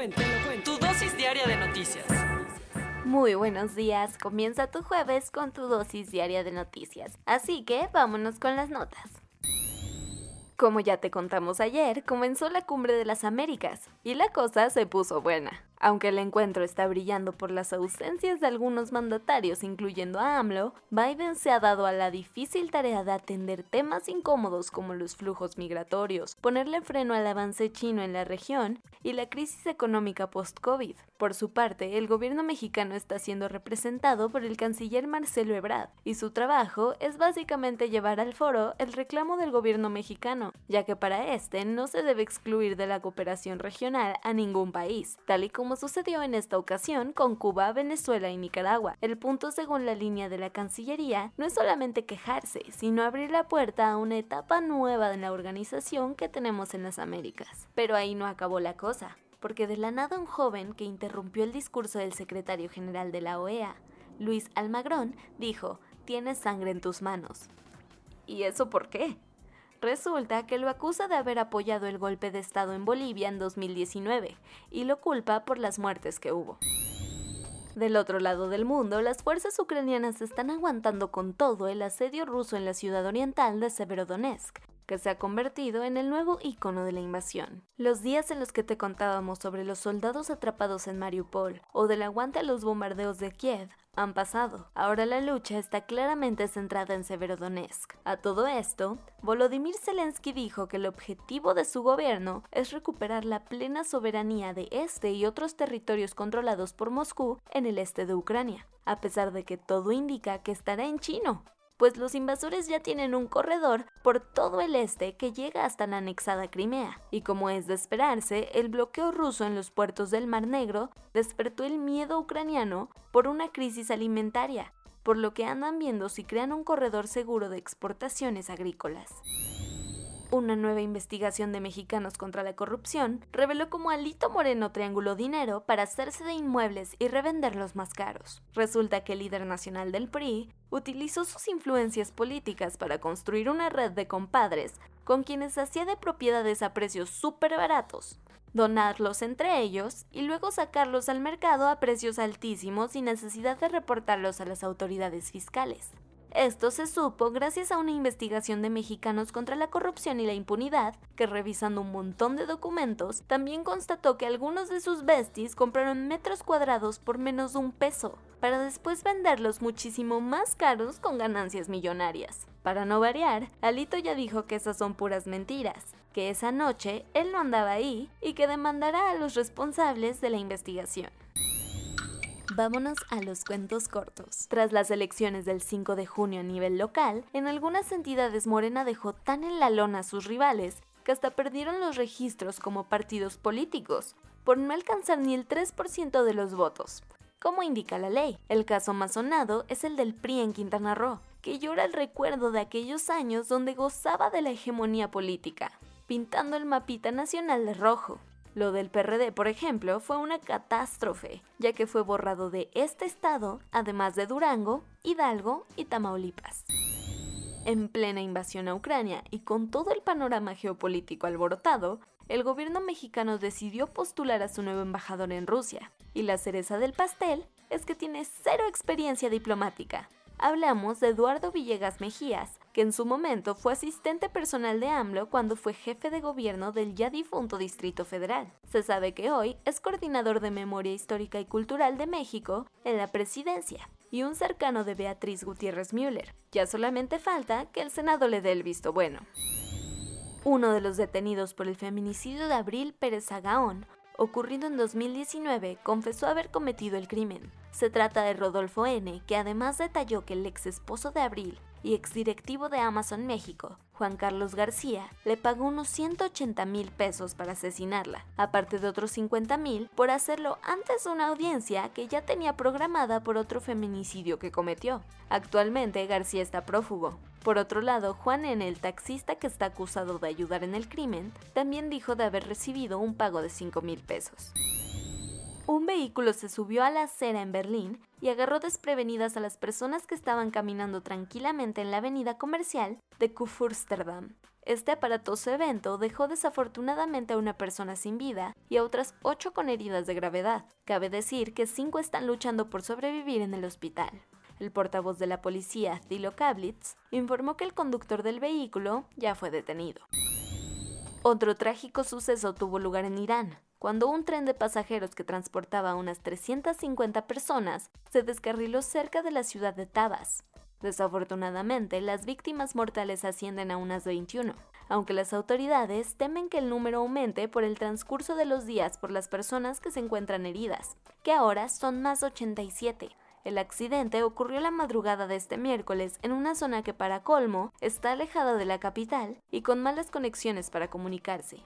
Cuento, te lo cuento. Tu dosis diaria de noticias. Muy buenos días, comienza tu jueves con tu dosis diaria de noticias. Así que vámonos con las notas. Como ya te contamos ayer, comenzó la Cumbre de las Américas y la cosa se puso buena. Aunque el encuentro está brillando por las ausencias de algunos mandatarios, incluyendo a AMLO, Biden se ha dado a la difícil tarea de atender temas incómodos como los flujos migratorios, ponerle freno al avance chino en la región y la crisis económica post-COVID. Por su parte, el gobierno mexicano está siendo representado por el canciller Marcelo Ebrard, y su trabajo es básicamente llevar al foro el reclamo del gobierno mexicano, ya que para este no se debe excluir de la cooperación regional a ningún país, tal y como como sucedió en esta ocasión con Cuba, Venezuela y Nicaragua. El punto según la línea de la Cancillería no es solamente quejarse, sino abrir la puerta a una etapa nueva de la organización que tenemos en las Américas. Pero ahí no acabó la cosa, porque de la nada un joven que interrumpió el discurso del secretario general de la OEA, Luis Almagrón, dijo, tienes sangre en tus manos. ¿Y eso por qué? Resulta que lo acusa de haber apoyado el golpe de Estado en Bolivia en 2019 y lo culpa por las muertes que hubo. Del otro lado del mundo, las fuerzas ucranianas están aguantando con todo el asedio ruso en la ciudad oriental de Severodonetsk, que se ha convertido en el nuevo icono de la invasión. Los días en los que te contábamos sobre los soldados atrapados en Mariupol o del aguante a los bombardeos de Kiev han pasado. Ahora la lucha está claramente centrada en Severodonetsk. A todo esto, Volodymyr Zelensky dijo que el objetivo de su gobierno es recuperar la plena soberanía de este y otros territorios controlados por Moscú en el este de Ucrania, a pesar de que todo indica que estará en chino pues los invasores ya tienen un corredor por todo el este que llega hasta la anexada Crimea, y como es de esperarse, el bloqueo ruso en los puertos del Mar Negro despertó el miedo ucraniano por una crisis alimentaria, por lo que andan viendo si crean un corredor seguro de exportaciones agrícolas. Una nueva investigación de mexicanos contra la corrupción reveló cómo Alito Moreno trianguló dinero para hacerse de inmuebles y revenderlos más caros. Resulta que el líder nacional del PRI utilizó sus influencias políticas para construir una red de compadres con quienes hacía de propiedades a precios súper baratos, donarlos entre ellos y luego sacarlos al mercado a precios altísimos sin necesidad de reportarlos a las autoridades fiscales. Esto se supo gracias a una investigación de mexicanos contra la corrupción y la impunidad, que revisando un montón de documentos, también constató que algunos de sus besties compraron metros cuadrados por menos de un peso, para después venderlos muchísimo más caros con ganancias millonarias. Para no variar, Alito ya dijo que esas son puras mentiras, que esa noche él no andaba ahí y que demandará a los responsables de la investigación. Vámonos a los cuentos cortos. Tras las elecciones del 5 de junio a nivel local, en algunas entidades Morena dejó tan en la lona a sus rivales que hasta perdieron los registros como partidos políticos, por no alcanzar ni el 3% de los votos. Como indica la ley, el caso más sonado es el del PRI en Quintana Roo, que llora el recuerdo de aquellos años donde gozaba de la hegemonía política, pintando el mapita nacional de rojo. Lo del PRD, por ejemplo, fue una catástrofe, ya que fue borrado de este estado, además de Durango, Hidalgo y Tamaulipas. En plena invasión a Ucrania y con todo el panorama geopolítico alborotado, el gobierno mexicano decidió postular a su nuevo embajador en Rusia, y la cereza del pastel es que tiene cero experiencia diplomática, hablamos de Eduardo Villegas Mejías, que en su momento fue asistente personal de AMLO cuando fue jefe de gobierno del ya difunto Distrito Federal. Se sabe que hoy es coordinador de Memoria Histórica y Cultural de México en la presidencia y un cercano de Beatriz Gutiérrez Müller. Ya solamente falta que el Senado le dé el visto bueno. Uno de los detenidos por el feminicidio de Abril Pérez Agaón ocurrido en 2019, confesó haber cometido el crimen. Se trata de Rodolfo N., que además detalló que el ex esposo de Abril, y exdirectivo de Amazon México, Juan Carlos García, le pagó unos 180 mil pesos para asesinarla, aparte de otros 50 mil por hacerlo antes de una audiencia que ya tenía programada por otro feminicidio que cometió. Actualmente García está prófugo. Por otro lado, Juan N., el taxista que está acusado de ayudar en el crimen, también dijo de haber recibido un pago de 5 mil pesos un vehículo se subió a la acera en Berlín y agarró desprevenidas a las personas que estaban caminando tranquilamente en la avenida comercial de Kurfürstendamm. Este aparatoso evento dejó desafortunadamente a una persona sin vida y a otras ocho con heridas de gravedad. Cabe decir que cinco están luchando por sobrevivir en el hospital. El portavoz de la policía, Thilo Kablitz, informó que el conductor del vehículo ya fue detenido. Otro trágico suceso tuvo lugar en Irán, cuando un tren de pasajeros que transportaba unas 350 personas se descarriló cerca de la ciudad de Tabas. Desafortunadamente, las víctimas mortales ascienden a unas 21, aunque las autoridades temen que el número aumente por el transcurso de los días por las personas que se encuentran heridas, que ahora son más 87. El accidente ocurrió la madrugada de este miércoles en una zona que para colmo está alejada de la capital y con malas conexiones para comunicarse.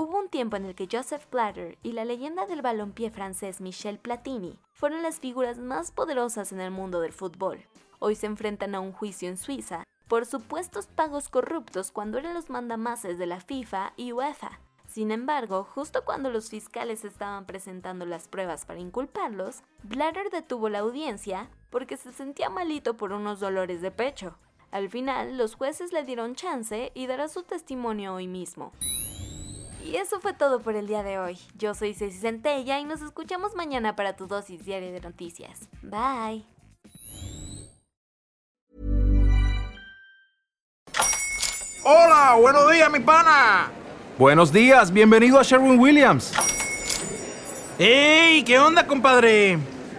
Hubo un tiempo en el que Joseph Blatter y la leyenda del balompié francés Michel Platini fueron las figuras más poderosas en el mundo del fútbol. Hoy se enfrentan a un juicio en Suiza por supuestos pagos corruptos cuando eran los mandamases de la FIFA y UEFA. Sin embargo, justo cuando los fiscales estaban presentando las pruebas para inculparlos, Blatter detuvo la audiencia porque se sentía malito por unos dolores de pecho. Al final, los jueces le dieron chance y dará su testimonio hoy mismo. Y eso fue todo por el día de hoy. Yo soy Ceci Centella y nos escuchamos mañana para tu dosis diaria de noticias. Bye. Hola, buenos días, mi pana. Buenos días, bienvenido a Sherwin Williams. ¡Ey! ¿Qué onda, compadre?